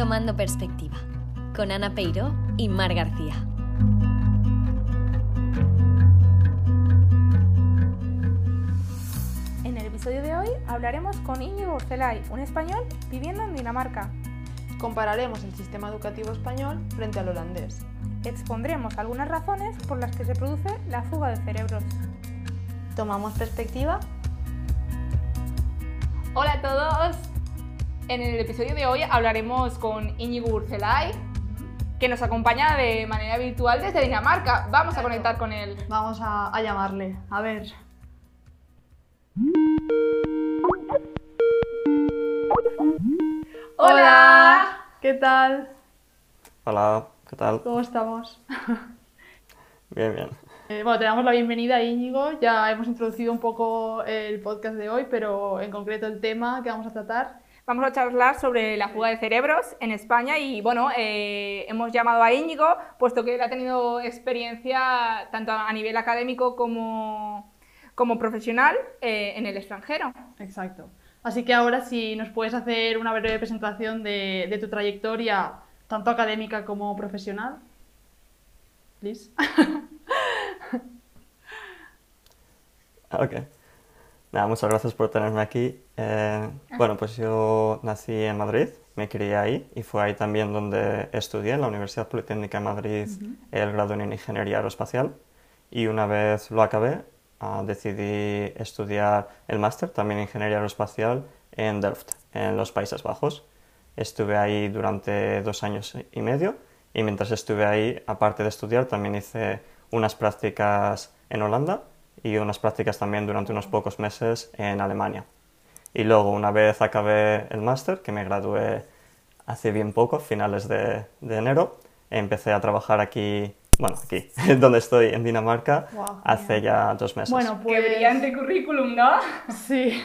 Tomando Perspectiva, con Ana Peiro y Mar García. En el episodio de hoy hablaremos con Íñigo Urcelay, un español viviendo en Dinamarca. Compararemos el sistema educativo español frente al holandés. Expondremos algunas razones por las que se produce la fuga de cerebros. ¿Tomamos perspectiva? Hola a todos. En el episodio de hoy hablaremos con Íñigo Urcelay, que nos acompaña de manera virtual desde Dinamarca. Vamos a conectar con él. Vamos a, a llamarle. A ver. Hola. ¿Qué tal? Hola, ¿qué tal? ¿Cómo estamos? Bien, bien. Eh, bueno, te damos la bienvenida a Íñigo. Ya hemos introducido un poco el podcast de hoy, pero en concreto el tema que vamos a tratar. Vamos a charlar sobre la fuga de cerebros en España y bueno, eh, hemos llamado a Íñigo puesto que él ha tenido experiencia tanto a nivel académico como, como profesional eh, en el extranjero. Exacto. Así que ahora si nos puedes hacer una breve presentación de, de tu trayectoria, tanto académica como profesional. Please. Ok. Nada, muchas gracias por tenerme aquí. Eh, bueno, pues yo nací en Madrid, me crié ahí y fue ahí también donde estudié en la Universidad Politécnica de Madrid el grado en Ingeniería Aeroespacial y una vez lo acabé ah, decidí estudiar el máster también en Ingeniería Aeroespacial en Delft, en los Países Bajos. Estuve ahí durante dos años y medio y mientras estuve ahí, aparte de estudiar, también hice unas prácticas en Holanda y unas prácticas también durante unos pocos meses en Alemania. Y luego, una vez acabé el máster, que me gradué hace bien poco, finales de, de enero, empecé a trabajar aquí, bueno, aquí, donde estoy, en Dinamarca, hace ya dos meses. Bueno, Qué pues... brillante currículum, ¿no? Sí,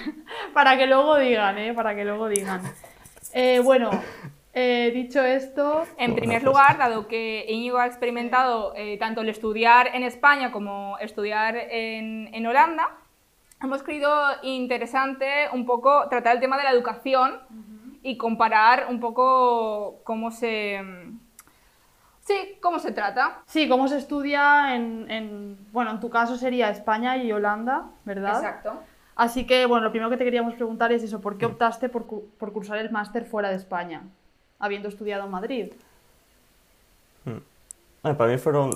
para que luego digan, ¿eh? Para que luego digan. Eh, bueno, eh, dicho esto, En Bueno, primer pues- lugar, dado que Íñigo ha experimentado eh, tanto el estudiar en España como estudiar en, en Holanda, hemos creído interesante un poco tratar el tema de la educación y comparar un poco cómo se... Sí, cómo se trata. sí, cómo se estudia en, en- bueno, en tu caso sería España y Holanda, ¿verdad? Exacto. Así que, bueno, lo primero que te queríamos preguntar es eso, ¿por qué optaste por, cu- por cursar el máster fuera de España, habiendo estudiado en Madrid? Bueno, para mí fueron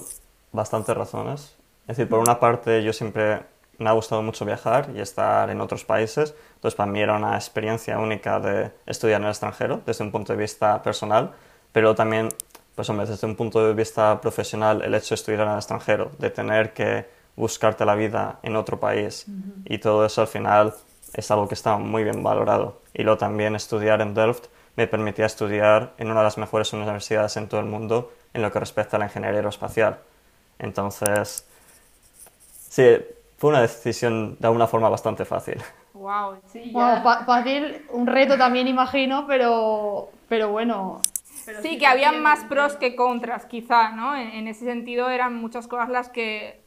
bastantes razones. Es decir, por una parte yo siempre me ha gustado mucho viajar y estar en otros países, entonces para mí era una experiencia única de estudiar en el extranjero desde un punto de vista personal, pero también, pues hombre, desde un punto de vista profesional, el hecho de estudiar en el extranjero, de tener que buscarte la vida en otro país y todo eso al final es algo que está muy bien valorado. Y luego también estudiar en Delft me permitía estudiar en una de las mejores universidades en todo el mundo en lo que respecta a la ingeniería aeroespacial. Entonces, sí, fue una decisión de alguna forma bastante fácil. Wow, sí, Bueno, fa- fácil, un reto también imagino, pero, pero bueno. pero Sí, sí que habían tiene- más pros que contras, quizá, ¿no? En, en ese sentido eran muchas cosas las que,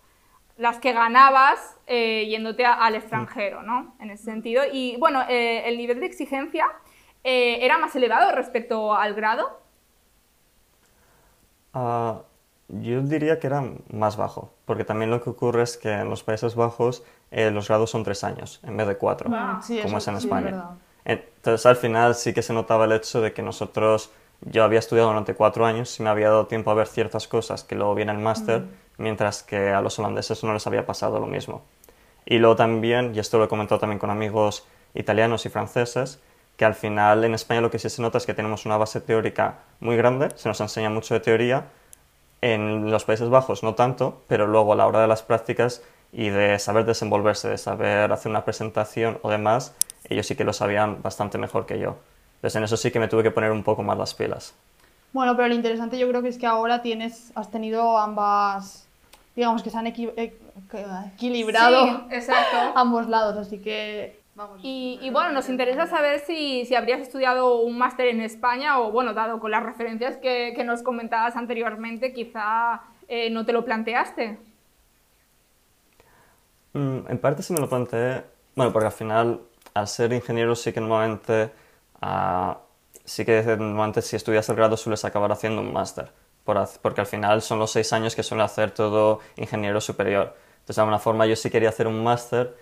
las que ganabas eh, yéndote a- al extranjero, ¿no? En ese sentido. Y bueno, eh, el nivel de exigencia eh, era más elevado respecto al grado. Ah, yo diría que era más bajo, porque también lo que ocurre es que en los Países Bajos eh, los grados son tres años en vez de cuatro, sí, como es en sí, España. verdad. Entonces al final sí que se notaba el hecho de que nosotros, yo había estudiado durante cuatro años y me había dado tiempo a ver ciertas cosas que luego viene el máster, mientras que a los holandeses no les había pasado lo mismo. Y luego también, y esto lo he comentado también con amigos italianos y franceses, que al final en España lo que sí se nota es que tenemos una base teórica muy grande, se nos enseña mucho de teoría, en los Países Bajos no tanto, pero luego a la hora de las prácticas y de saber desenvolverse, de saber hacer una presentación o demás, ellos sí que lo sabían bastante mejor que yo. Entonces en eso sí que me tuve que poner un poco más las pilas. Bueno, pero lo interesante yo creo que es que ahora tienes, has tenido ambas, digamos que se han equi- e- que- equilibrado Sí, exacto. ambos lados, así que vamos. Y, y bueno, nos interesa saber si, si habrías estudiado un máster en España o, bueno, dado con las referencias que, que nos comentabas anteriormente, quizá eh, no te lo planteaste. Mm, en parte sí me lo planteé, bueno, porque al final, al ser ingeniero sí que normalmente ah, sí que normalmente si estudias el grado sueles acabar haciendo un máster, por porque al final son los seis años que suele hacer todo ingeniero superior. Entonces, de alguna forma, yo sí quería hacer un máster.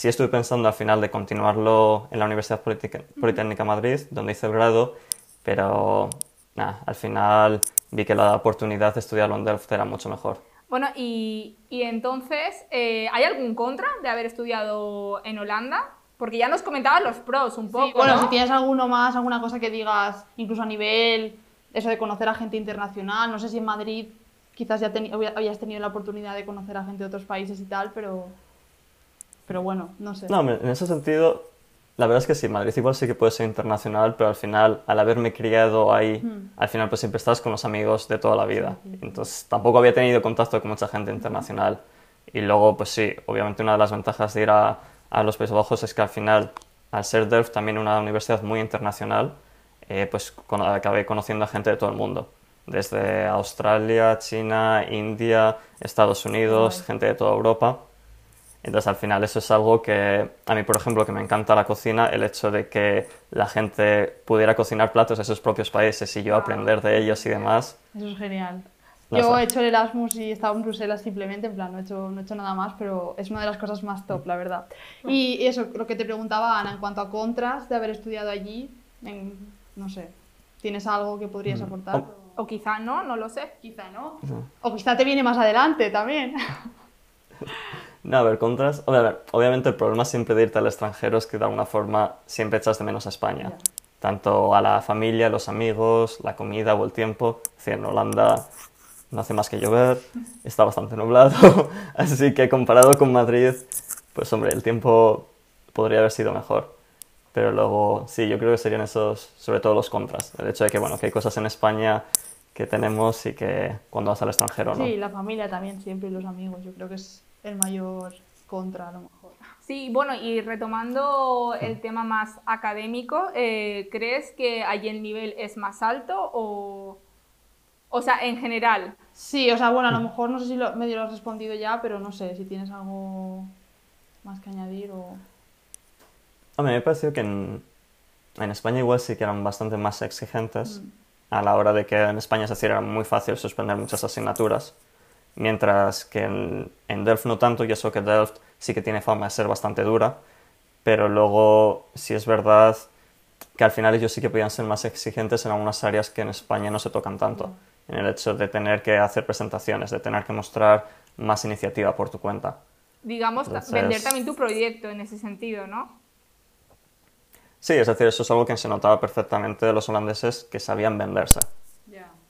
Sí estuve pensando al final de continuarlo en la Universidad Politica- Politécnica Madrid, donde hice el grado, pero nada, al final vi que la oportunidad de estudiarlo en Delft era mucho mejor. Bueno, y, y entonces, eh, ¿hay algún contra de haber estudiado en Holanda? Porque ya nos comentabas los pros un poco, Sí, bueno, ¿no? si tienes alguno más, alguna cosa que digas, incluso a nivel, eso de conocer a gente internacional, no sé si en Madrid quizás ya habías tenido la oportunidad de conocer a gente de otros países y tal, pero, pero bueno, no sé. No, en ese sentido, la verdad es que sí, Madrid igual sí que puede ser internacional, pero al final, al haberme criado ahí, al final pues siempre estás con los amigos de toda la vida. Entonces tampoco había tenido contacto con mucha gente internacional. Y luego, pues sí, obviamente una de las ventajas de ir a, a los Países Bajos es que al final, al ser Delft también una universidad muy internacional, eh, pues con- acabé conociendo a gente de todo el mundo. Desde Australia, China, India, Estados Unidos, Guay. gente de toda Europa. Entonces, al final, eso es algo que a mí, por ejemplo, que me encanta la cocina, el hecho de que la gente pudiera cocinar platos de sus propios países y yo aprender de ellos y demás. Eso es genial. No Yo sé. he hecho el Erasmus y he estado en Bruselas simplemente, en plan, no he, hecho, no he hecho nada más, pero es una de las cosas más top, la verdad. Y, y eso, lo que te preguntaba Ana, en cuanto a contras de haber estudiado allí, en- no sé, ¿tienes algo que podrías aportar? Oh. O quizá no, no lo sé. Quizá no. O quizá te viene más adelante también. No, a ver, contras. a ver, obviamente, el problema siempre de irte al extranjero es que de alguna forma siempre echas de menos a España. Tanto a la familia, los amigos, la comida o el tiempo. Es decir, en Holanda no hace más que llover, está bastante nublado. Así que comparado con Madrid, pues hombre, el tiempo podría haber sido mejor. Pero luego, sí, yo creo que serían esos, sobre todo los contras. El hecho de que, bueno, que hay cosas en España que tenemos y que cuando vas al extranjero no. Sí, la familia también siempre y los amigos, yo creo que es el mayor contra a lo mejor. Sí, bueno, y retomando el tema más académico, eh, ¿crees que allí el nivel es más alto o, o sea, en general? Sí, o sea, bueno, a lo mejor no sé si lo, medio lo has respondido ya, pero no sé si tienes algo más que añadir o... A mí me pareció que en, en España igual sí que eran bastante más exigentes a la hora de que en España es decir, era muy fácil suspender muchas asignaturas, mientras que en, en Delft no tanto, y eso que Delft sí que tiene fama de ser bastante dura, pero luego sí es verdad que al final ellos sí que podían ser más exigentes en algunas áreas que en España no se tocan tanto, en el hecho de tener que hacer presentaciones, de tener que mostrar más iniciativa por tu cuenta. Digamos, Entonces- vender también tu proyecto en ese sentido, ¿no? Sí, es decir, eso es algo que se notaba perfectamente de los holandeses que sabían venderse.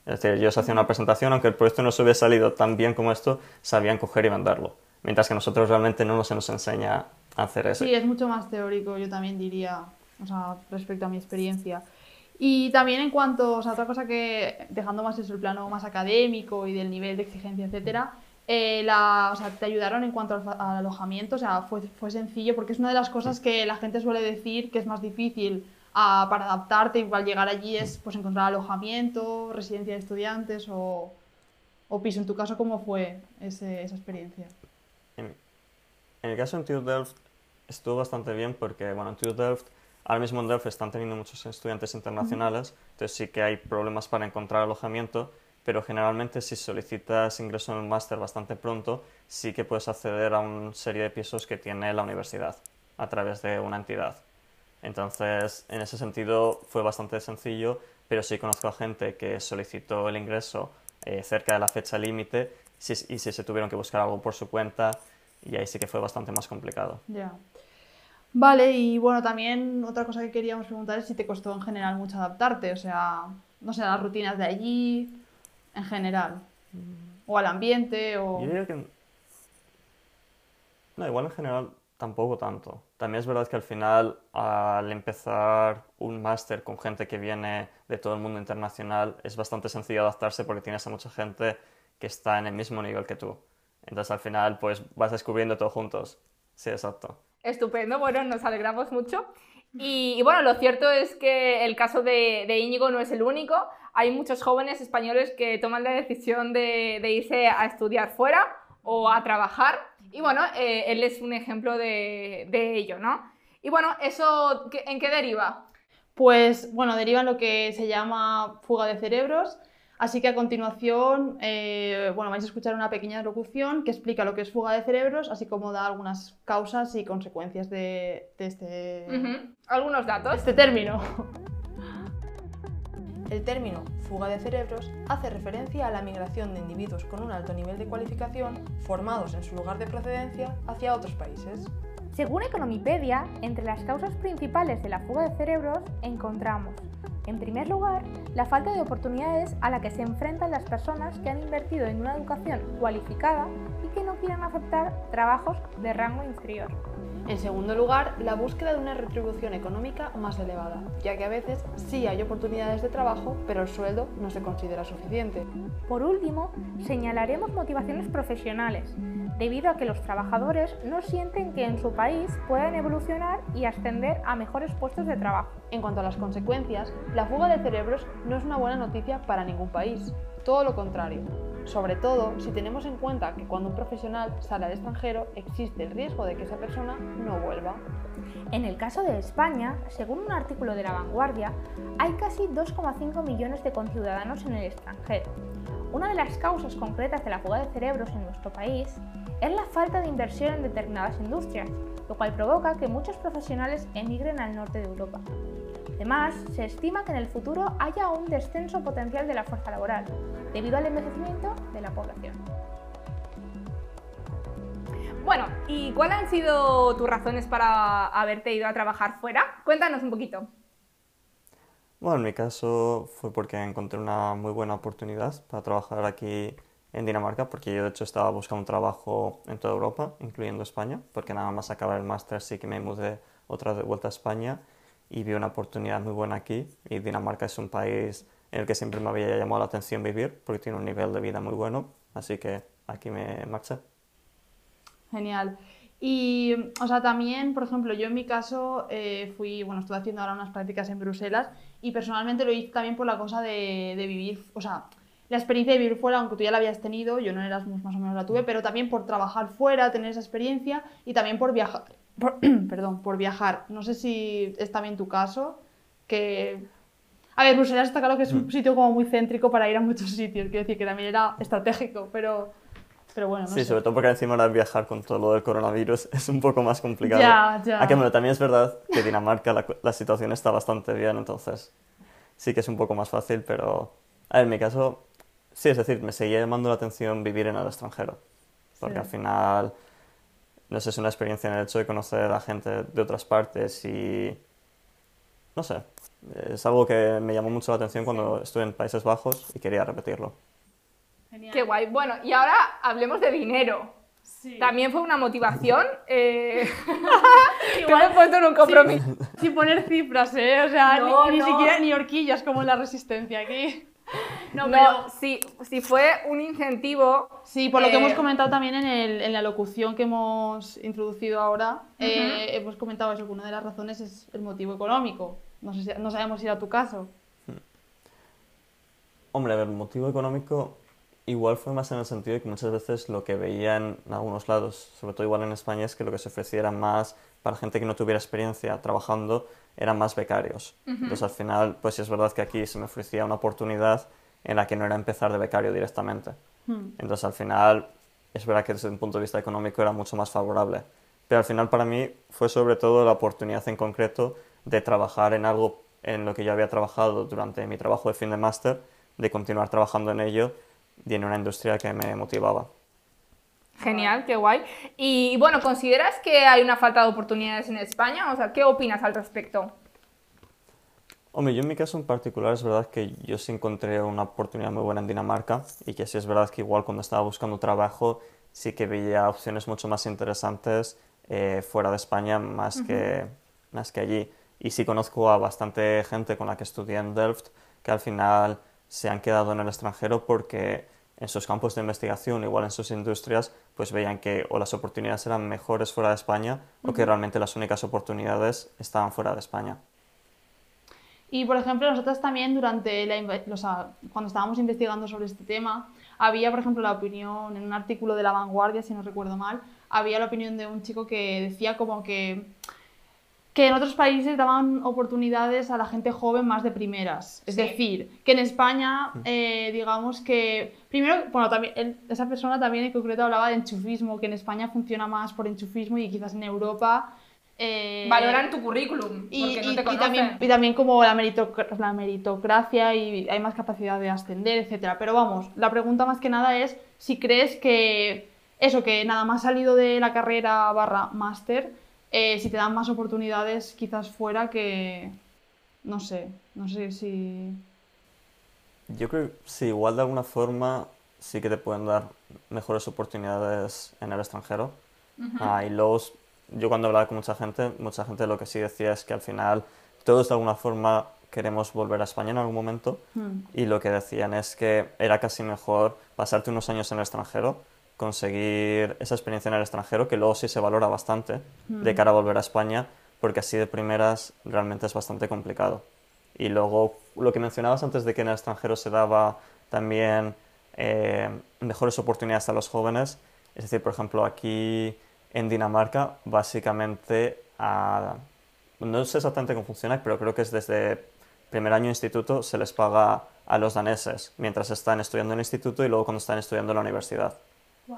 Es decir, ellos hacían una presentación, aunque el proyecto no se hubiera salido tan bien como esto, sabían coger y venderlo. Mientras que nosotros realmente no se nos enseña a hacer eso. Sí, es mucho más teórico, yo también diría, o sea, respecto a mi experiencia. Y también en cuanto, o sea, otra cosa que, dejando más eso, el plano más académico y del nivel de exigencia, etcétera, eh, la, o sea, te ayudaron en cuanto al, al alojamiento, o sea, fue, fue sencillo, porque es una de las cosas que la gente suele decir que es más difícil para adaptarte y al llegar allí es pues encontrar alojamiento, residencia de estudiantes o, o piso. En tu caso, ¿cómo fue ese- esa experiencia? En, en el caso de TU Delft estuvo bastante bien porque, bueno, en TU Delft, ahora mismo en Delft están teniendo muchos estudiantes internacionales, entonces sí que hay problemas para encontrar alojamiento, pero generalmente si solicitas ingreso en el máster bastante pronto, sí que puedes acceder a una serie de pisos que tiene la universidad a través de una entidad. Entonces, en ese sentido fue bastante sencillo, pero sí conozco a gente que solicitó el ingreso eh, cerca de la fecha límite y sí se tuvieron que buscar algo por su cuenta y ahí sí que fue bastante más complicado. Ya. Vale, y bueno, también otra cosa que queríamos preguntar es si te costó en general mucho adaptarte, o sea, no sé, a las rutinas de allí, en general, o al ambiente, o... Yo diría que... No, igual en general tampoco tanto. También es verdad que al final, al empezar un máster con gente que viene de todo el mundo internacional, es bastante sencillo adaptarse porque tienes a mucha gente que está en el mismo nivel que tú. Entonces al final, pues vas descubriendo todo juntos. Sí, exacto. Estupendo, bueno, nos alegramos mucho. Y, y bueno, lo cierto es que el caso de, de Íñigo no es el único. Hay muchos jóvenes españoles que toman la decisión de, de irse a estudiar fuera o a trabajar. Y bueno, eh, él es un ejemplo de, de ello, ¿no? Y bueno, ¿eso en qué deriva? pues bueno, deriva en lo que se llama fuga de cerebros. Así que a continuación, eh, bueno, vais a escuchar una pequeña locución que explica lo que es fuga de cerebros, así como da algunas causas y consecuencias de, de este. Algunos datos. este término. El término fuga de cerebros hace referencia a la migración de individuos con un alto nivel de cualificación formados en su lugar de procedencia hacia otros países. Según Economipedia, entre las causas principales de la fuga de cerebros encontramos, en primer lugar, la falta de oportunidades a la que se enfrentan las personas que han invertido en una educación cualificada que no quieren aceptar trabajos de rango inferior. En segundo lugar, la búsqueda de una retribución económica más elevada, ya que a veces sí hay oportunidades de trabajo, pero el sueldo no se considera suficiente. Por último, señalaremos motivaciones profesionales, debido a que los trabajadores no sienten que en su país puedan evolucionar y ascender a mejores puestos de trabajo. En cuanto a las consecuencias, la fuga de cerebros no es una buena noticia para ningún país, todo lo contrario. Sobre todo si tenemos en cuenta que cuando un profesional sale al extranjero existe el riesgo de que esa persona no vuelva. En el caso de España, según un artículo de La Vanguardia, hay casi 2,5 millones de conciudadanos en el extranjero. Una de las causas concretas de la fuga de cerebros en nuestro país es la falta de inversión en determinadas industrias, lo cual provoca que muchos profesionales emigren al norte de Europa. Además, se estima que en el futuro haya un descenso potencial de la fuerza laboral, debido al envejecimiento de la población. Bueno, ¿y cuáles han sido tus razones para haberte ido a trabajar fuera? Cuéntanos un poquito. Bueno, en mi caso fue porque encontré una muy buena oportunidad para trabajar aquí en Dinamarca, porque yo de hecho estaba buscando un trabajo en toda Europa, incluyendo España, porque nada más acabar el máster sí que me mudé otra vez de vuelta a España y vi una oportunidad muy buena aquí. Y Dinamarca es un país en el que siempre me había llamado la atención vivir, porque tiene un nivel de vida muy bueno, así que aquí me marché. Genial. Y, o sea, también, por ejemplo, yo en mi caso eh, fui, bueno, estuve haciendo ahora unas prácticas en Bruselas y personalmente lo hice también por la cosa de, de vivir, o sea, la experiencia de vivir fuera, aunque tú ya la habías tenido, yo no en Erasmus más o menos la tuve, pero también por trabajar fuera, tener esa experiencia y también por viajar, por- perdón, por viajar. No sé si es también tu caso, que... A ver, Bruselas está claro que es un sitio como muy céntrico para ir a muchos sitios, quiero decir que también era estratégico, pero, pero bueno, no sí, sé. sobre todo porque encima ahora viajar con todo lo del coronavirus es un poco más complicado. Ya, ya. Aunque bueno, también es verdad que Dinamarca la, la situación está bastante bien, entonces sí que es un poco más fácil, pero a ver, en mi caso, sí, es decir, me seguía llamando la atención vivir en el extranjero, porque Sí. al final, no sé, es una experiencia en el hecho de conocer a gente de otras partes y, no sé, es algo que me llamó mucho la atención cuando estuve en Países Bajos y quería repetirlo. Genial. Qué guay. Bueno, y ahora hablemos de dinero. Sí. También fue una motivación. Eh... Me he puesto en un compromiso. Sin poner cifras, ¿eh? O sea, ni- No, ni, no. siquiera ni horquillas como en la resistencia aquí. No, No, pero sí, sí fue un incentivo. sí, por lo que eh, hemos comentado también en, el- en la locución que hemos introducido ahora, eh, hemos comentado eso, que una de las razones es el motivo económico. No, sé si- no sabemos si era tu caso. Hombre, a ver, el motivo económico igual fue más en el sentido de que muchas veces lo que veía en algunos lados, sobre todo igual en España, es que lo que se ofrecía era más para gente que no tuviera experiencia trabajando, eran más becarios. Entonces al final, pues sí es verdad que aquí se me ofrecía una oportunidad en la que no era empezar de becario directamente. Entonces al final, es verdad que desde un punto de vista económico era mucho más favorable. Pero al final para mí fue sobre todo la oportunidad en concreto de trabajar en algo en lo que yo había trabajado durante mi trabajo de fin de máster, de continuar trabajando en ello y en una industria que me motivaba. Genial, qué guay. Y bueno, ¿consideras que hay una falta de oportunidades en España? O sea, ¿qué opinas al respecto? Hombre, yo en mi caso en particular es verdad que yo sí encontré una oportunidad muy buena en Dinamarca y que sí es verdad que igual cuando estaba buscando trabajo sí que veía opciones mucho más interesantes eh, fuera de España más, que, más que allí. Y sí conozco a bastante gente con la que estudié en Delft que al final se han quedado en el extranjero porque en sus campos de investigación, igual en sus industrias, pues veían que o las oportunidades eran mejores fuera de España o que realmente las únicas oportunidades estaban fuera de España. Y por ejemplo, nosotros también durante la, o sea, cuando estábamos investigando sobre este tema, había, por ejemplo, la opinión en un artículo de La Vanguardia, si no recuerdo mal, había la opinión de un chico que decía como que que en otros países daban oportunidades a la gente joven más de primeras. Es Sí. decir, que en España, eh, digamos que. Primero, bueno, también él- esa persona también en concreto hablaba de enchufismo, que en España funciona más por enchufismo y quizás en Europa. eh, Valoran tu currículum, y, porque no y- te y conocen. también, y también como la, meritoc- la meritocracia y hay más capacidad de ascender, etcétera. Pero vamos, la pregunta más que nada es si crees que eso, que nada más salido de la carrera barra máster, eh, si te dan más oportunidades quizás fuera que... No sé, no sé si... Yo creo que sí, igual de alguna forma sí que te pueden dar mejores oportunidades en el extranjero. Ah, y luego, yo cuando hablaba con mucha gente, mucha gente lo que sí decía es que al final todos de alguna forma queremos volver a España en algún momento Hmm. y lo que decían es que era casi mejor pasarte unos años en el extranjero, conseguir esa experiencia en el extranjero, que luego sí se valora bastante de cara a volver a España, porque así de primeras realmente es bastante complicado. Y luego lo que mencionabas antes de que en el extranjero se daba también eh, mejores oportunidades a los jóvenes, es decir, por ejemplo, aquí en Dinamarca, básicamente, a- no sé exactamente cómo funciona, pero creo que es desde primer año de instituto se les paga a los daneses mientras están estudiando en el instituto y luego cuando están estudiando en la universidad.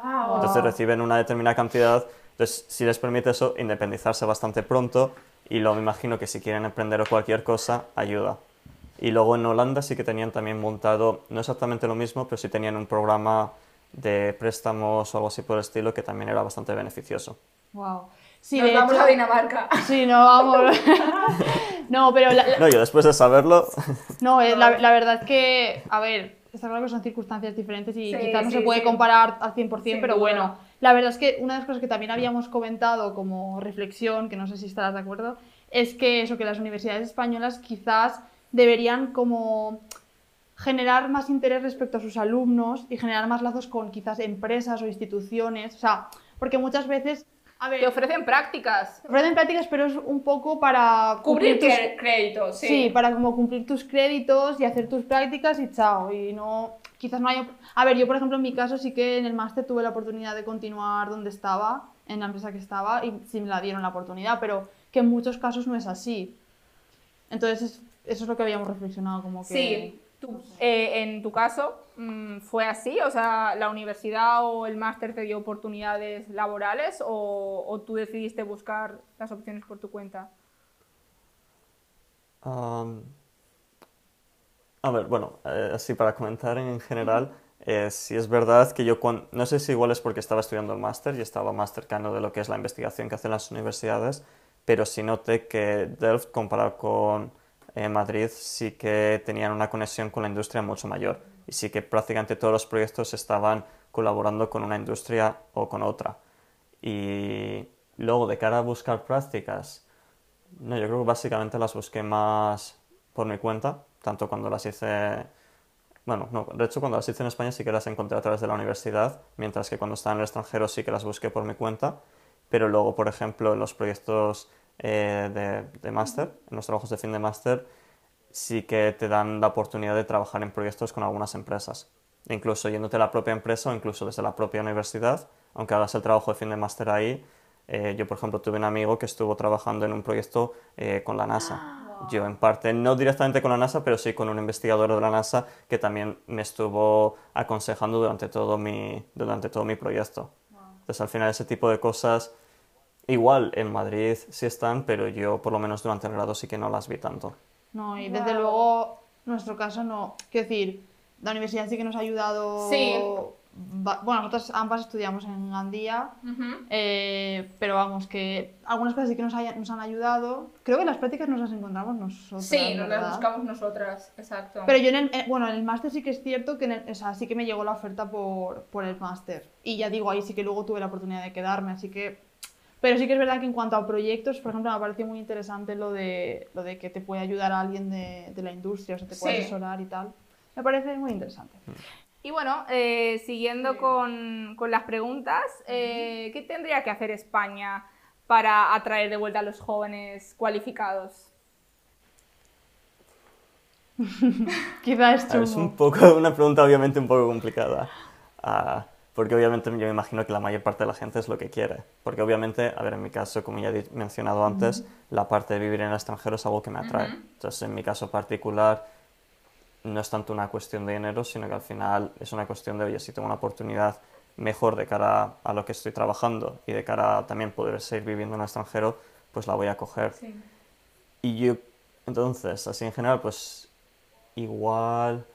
¡Wow! Entonces reciben una determinada cantidad, entonces si les permite eso, independizarse bastante pronto y luego me imagino que si quieren emprender o cualquier cosa, ayuda. Y luego en Holanda sí que tenían también montado, no exactamente lo mismo, pero sí tenían un programa de préstamos o algo así por el estilo que también era bastante beneficioso. Wow. Sí, Nos vamos hecho- a Dinamarca. Sí, no, vamos. no, pero la, la- No, yo después de saberlo, no, eh, la, la verdad es que, a ver, está claro que son circunstancias diferentes y Sí, quizás no sí, se puede sí. comparar al 100%, Sin pero duda. bueno, la verdad es que una de las cosas que también habíamos comentado como reflexión, que no sé si estarás de acuerdo, es que eso, que las universidades españolas quizás deberían como generar más interés respecto a sus alumnos y generar más lazos con quizás empresas o instituciones, o sea, porque muchas veces, a ver, Te ofrecen prácticas. ofrecen prácticas, pero es un poco para Cubrir tus- créditos, sí. Sí, para como cumplir tus créditos y hacer tus prácticas y chao. Y no, quizás no haya... A ver, yo por ejemplo en mi caso sí que en el máster tuve la oportunidad de continuar donde estaba, en la empresa que estaba, y sí me la dieron la oportunidad, pero que en muchos casos no es así. Entonces es- eso es lo que habíamos reflexionado, como que... Sí, eh, en tu caso mm, fue así, o sea, la universidad o el máster te dio oportunidades laborales o, tú decidiste buscar las opciones por tu cuenta. A ver, bueno, eh, así para comentar en general, eh, sí es verdad que yo, cuan- no sé si igual es porque estaba estudiando el máster y estaba más cercano de lo que es la investigación que hacen las universidades, pero sí noté que Delft, comparado con eh, Madrid, sí que tenían una conexión con la industria mucho mayor y sí que prácticamente todos los proyectos estaban colaborando con una industria o con otra. Y luego, de cara a buscar prácticas, no, yo creo que básicamente las busqué más por mi cuenta, tanto cuando las hice, bueno, no, de hecho cuando las hice en España sí que las encontré a través de la universidad, mientras que cuando estaba en el extranjero sí que las busqué por mi cuenta, pero luego, por ejemplo, en los proyectos eh, de, de máster, en los trabajos de fin de máster, sí que te dan la oportunidad de trabajar en proyectos con algunas empresas, incluso yéndote a la propia empresa o incluso desde la propia universidad, aunque hagas el trabajo de fin de máster ahí. eh, yo, por ejemplo, tuve un amigo que estuvo trabajando en un proyecto eh, con la NASA. Yo, en parte, no directamente con la NASA, pero sí con un investigador de la NASA que también me estuvo aconsejando durante todo mi, durante todo mi proyecto. Entonces, al final, ese tipo de cosas, igual en Madrid sí están, pero yo, por lo menos durante el grado, sí que no las vi tanto. No, y desde luego, nuestro caso no. Quiero decir, la universidad sí que nos ha ayudado. Sí. Bueno, nosotros ambas estudiamos en Gandía, eh, pero vamos, que algunas cosas sí que nos, haya- nos han ayudado. Creo que las prácticas nos las encontramos nosotros. Sí, nos las buscamos nosotras, exacto. Pero yo en el, eh, bueno, en el máster sí que es cierto que en el- o sea, sí que me llegó la oferta por, por el máster. Y ya digo, ahí sí que luego tuve la oportunidad de quedarme, así que... Pero sí que es verdad que en cuanto a proyectos, por ejemplo, me parece muy interesante lo de, lo de que te puede ayudar a alguien de, de la industria, o sea, te puede Sí. asesorar y tal. Me parece muy interesante. Y bueno, eh, siguiendo con, con las preguntas, eh, ¿qué tendría que hacer España para atraer de vuelta a los jóvenes cualificados? Quizás es es un poco, una pregunta obviamente un poco complicada. Ah, porque obviamente yo me imagino que la mayor parte de la gente es lo que quiere. Porque obviamente, a ver, en mi caso, como ya he mencionado antes, la parte de vivir en el extranjero es algo que me atrae. Entonces, en mi caso particular, no es tanto una cuestión de dinero, sino que al final es una cuestión de, oye, si tengo una oportunidad mejor de cara a lo que estoy trabajando y de cara a también poder seguir viviendo en el extranjero, pues la voy a coger. Y yo, entonces, así en general, pues igual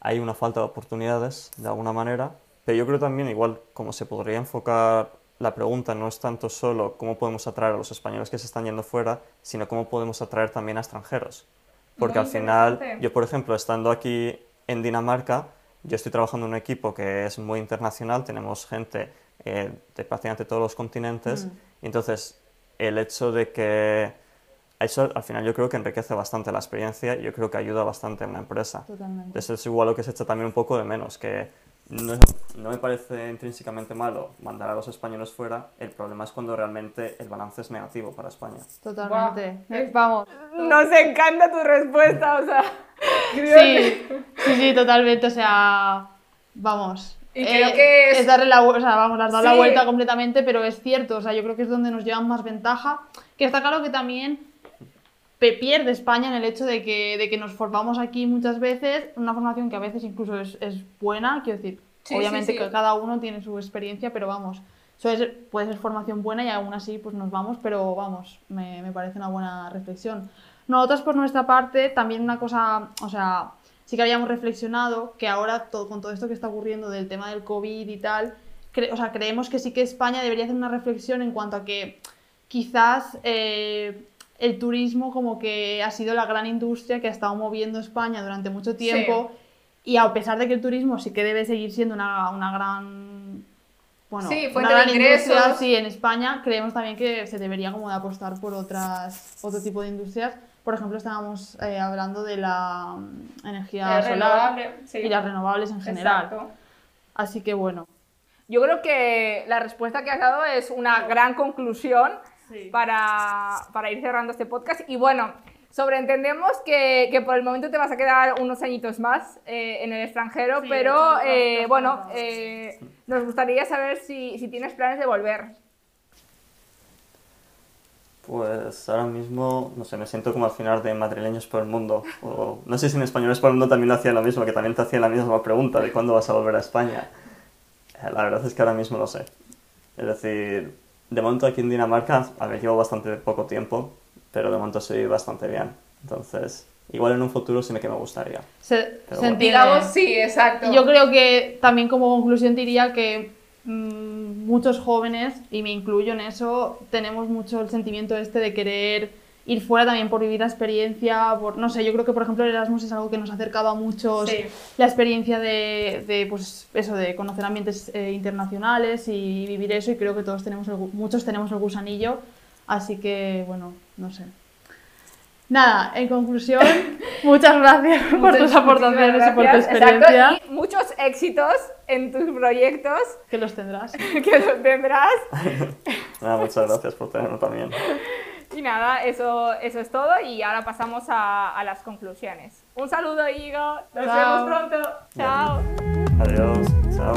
hay una falta de oportunidades de alguna manera, pero yo creo también igual como se podría enfocar la pregunta no es tanto solo cómo podemos atraer a los españoles que se están yendo fuera, sino cómo podemos atraer también a extranjeros. Porque al final, yo por ejemplo, estando aquí en Dinamarca, yo estoy trabajando en un equipo que es muy internacional, tenemos gente eh, de prácticamente todos los continentes, mm. y entonces el hecho de que eso al final yo creo que enriquece bastante la experiencia y yo creo que ayuda bastante en la empresa. Totalmente. Entonces es igual lo que se echa también un poco de menos, que no, no, me parece intrínsecamente malo mandar a los españoles fuera, el problema es cuando realmente el balance es negativo para España. Totalmente. Eh, vamos. Nos encanta tu respuesta, o sea. sí, sí, sí, totalmente, o sea, vamos. Y creo eh, que es... darle la, o sea, vamos, has dado la vuelta completamente, pero es cierto, o sea, yo creo que es donde nos llevan más ventaja, que está claro que también pierde España en el hecho de que, de que nos formamos aquí muchas veces, una formación que a veces incluso es, es buena, quiero decir, obviamente que cada uno tiene su experiencia, pero vamos, eso es, puede ser formación buena y aún así pues nos vamos, pero vamos, me, me parece una buena reflexión. Nosotros por nuestra parte, también una cosa, o sea, sí que habíamos reflexionado que ahora todo, con todo esto que está ocurriendo del tema del COVID y tal, o sea, creemos que sí que España debería hacer una reflexión en cuanto a que quizás... Eh, el turismo como que ha sido la gran industria que ha estado moviendo España durante mucho tiempo y a pesar de que el turismo sí que debe seguir siendo una, una gran bueno, sí, una gran industria sí, en España, creemos también que se debería como de apostar por otras, otro tipo de industrias. Por ejemplo, estábamos eh, hablando de la mm, energía solar y las renovables en general. Así que bueno. Yo creo que la respuesta que has dado es una gran conclusión para, para, ir cerrando este podcast. Y bueno, sobreentendemos que, que, por el momento te vas a quedar unos añitos más eh, en el extranjero, pero eh, bueno, eh, nos gustaría saber si, si tienes planes de volver. Pues ahora mismo, no sé, me siento como al final de madrileños por el mundo. O, no sé si en españoles por el mundo también lo hacía lo mismo, que también te hacía la misma pregunta de cuándo vas a volver a España. La verdad es que ahora mismo lo sé. Es decir, de momento aquí en Dinamarca, a ver, llevo bastante poco tiempo, pero de momento soy bastante bien. Entonces, igual en un futuro sí me que me gustaría. Se, sí, exacto. Yo creo que también como conclusión diría que mm, muchos jóvenes, y me incluyo en eso, tenemos mucho el sentimiento este de querer ir fuera también por vivir la experiencia, por, no sé, yo creo que por ejemplo el Erasmus es algo que nos ha acercado a muchos, la experiencia de, de, pues eso, de conocer ambientes eh, internacionales y vivir eso y creo que todos tenemos, muchos tenemos el gusanillo, así que bueno, no sé. Nada, en conclusión, muchas gracias por tus aportaciones y por tu experiencia. y muchos éxitos en tus proyectos. Que los tendrás. que los tendrás. Nada, muchas gracias por tenerlo también. Y nada, eso, eso es todo y ahora pasamos a, a las conclusiones. Un saludo, Igo. Nos vemos pronto. Chao. Adiós. Chao.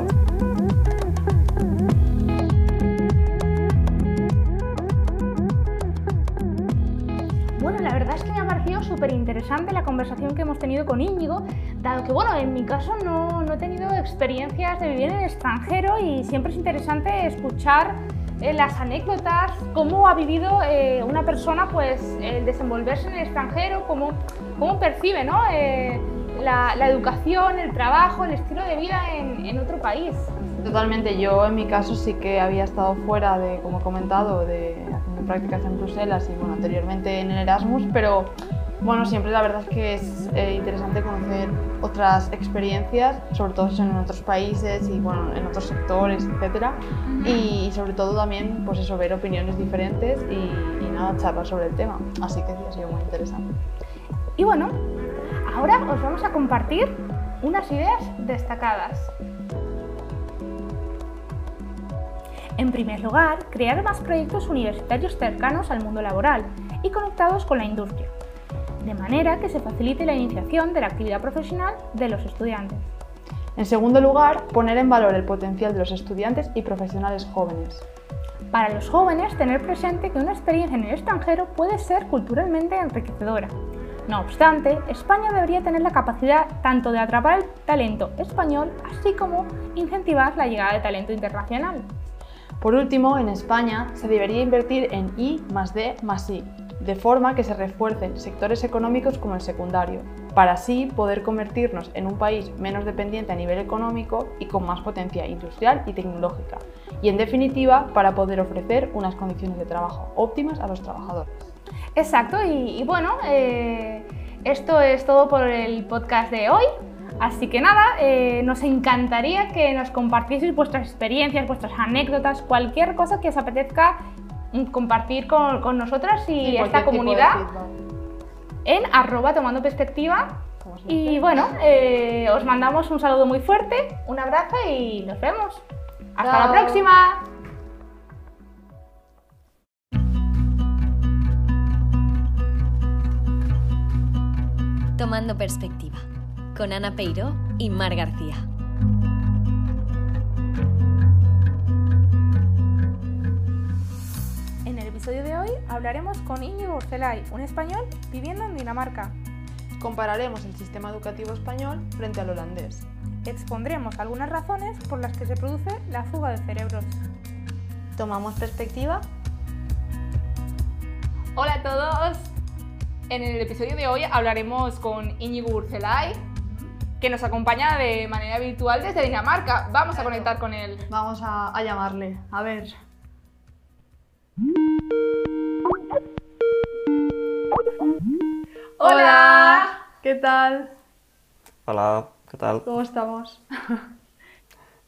Bueno, la verdad es que me ha parecido súper interesante la conversación que hemos tenido con Íñigo, dado que, bueno, en mi caso no, no he tenido experiencias de vivir en el extranjero y siempre es interesante escuchar las anécdotas, cómo ha vivido eh, una persona pues el desenvolverse en el extranjero, cómo, cómo percibe ¿no? Eh, la, la, educación, el trabajo, el estilo de vida en, en, otro país. Totalmente, yo en mi caso sí que había estado fuera de, como he comentado, de haciendo prácticas en Bruselas y bueno, anteriormente en el Erasmus, pero bueno, siempre la verdad es que es eh, interesante conocer otras experiencias, sobre todo en otros países y bueno, en otros sectores, etc. Y sobre todo también, pues eso, ver opiniones diferentes y, y nada, charlar sobre el tema. Así que sí, ha sido muy interesante. Y bueno, ahora os vamos a compartir unas ideas destacadas. En primer lugar, crear más proyectos universitarios cercanos al mundo laboral y conectados con la industria de manera que se facilite la iniciación de la actividad profesional de los estudiantes. En segundo lugar, poner en valor el potencial de los estudiantes y profesionales jóvenes. Para los jóvenes, tener presente que una experiencia en el extranjero puede ser culturalmente enriquecedora. No obstante, España debería tener la capacidad tanto de atrapar el talento español, así como incentivar la llegada de talento internacional. Por último, en España se debería invertir en I más D más I, de forma que se refuercen sectores económicos como el secundario, para así poder convertirnos en un país menos dependiente a nivel económico y con más potencia industrial y tecnológica, y en definitiva para poder ofrecer unas condiciones de trabajo óptimas a los trabajadores. Exacto, y, bueno, eh, esto es todo por el podcast de hoy. Así que nada, eh, nos encantaría que nos compartieseis vuestras experiencias, vuestras anécdotas, cualquier cosa que os apetezca compartir con, nosotras y esta comunidad en arroba tomando perspectiva. Y bueno, eh, os mandamos un saludo muy fuerte, un abrazo y nos vemos. Hasta la próxima. Tomando perspectiva con Ana Peiro y Mar García. Episodio de hoy hablaremos con Íñigo Urcelay, un español viviendo en Dinamarca. Compararemos el sistema educativo español frente al holandés. Expondremos algunas razones por las que se produce la fuga de cerebros. ¿Tomamos perspectiva? Hola a todos. En el episodio de hoy hablaremos con Íñigo Urcelay, que nos acompaña de manera virtual desde Dinamarca. Vamos a conectar con él. Vamos a, llamarle. A ver. Hola. ¿Qué tal? Hola, ¿qué tal? ¿Cómo estamos?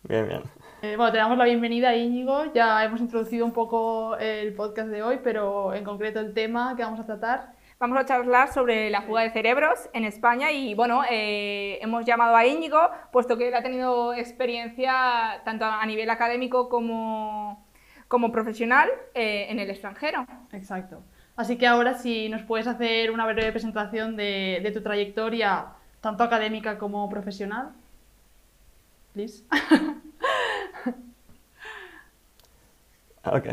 Bien, bien. Eh, bueno, te damos la bienvenida a Íñigo. Ya hemos introducido un poco el podcast de hoy, pero en concreto el tema que vamos a tratar Vamos a charlar sobre la fuga de cerebros en España y bueno, eh, hemos llamado a Íñigo, puesto que él ha tenido experiencia tanto a nivel académico como, como profesional eh, en el extranjero. Exacto. Así que ahora si nos puedes hacer una breve presentación de, de tu trayectoria, tanto académica como profesional. Please. ok.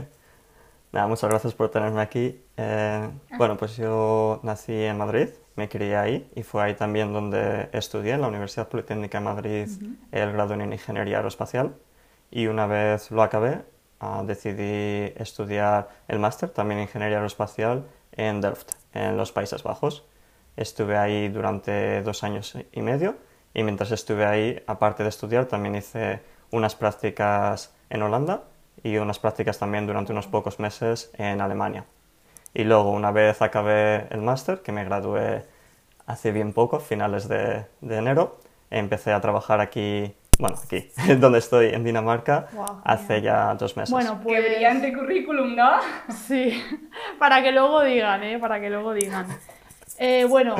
Nada, muchas gracias por tenerme aquí. Eh, bueno, pues yo nací en Madrid, me crié ahí y fue ahí también donde estudié en la Universidad Politécnica de Madrid el grado en Ingeniería Aeroespacial y una vez lo acabé ah, decidí estudiar el máster también en Ingeniería Aeroespacial en Delft, en los Países Bajos. Estuve ahí durante dos años y medio y mientras estuve ahí, aparte de estudiar, también hice unas prácticas en Holanda y unas prácticas también durante unos pocos meses en Alemania. Y luego, una vez acabé el máster, que me gradué hace bien poco, finales de, de, enero, empecé a trabajar aquí, bueno, aquí, donde estoy, en Dinamarca, hace ya dos meses. Bueno, pues... Qué brillante currículum, ¿no? Sí, para que luego digan, ¿eh? Para que luego digan. Eh, bueno,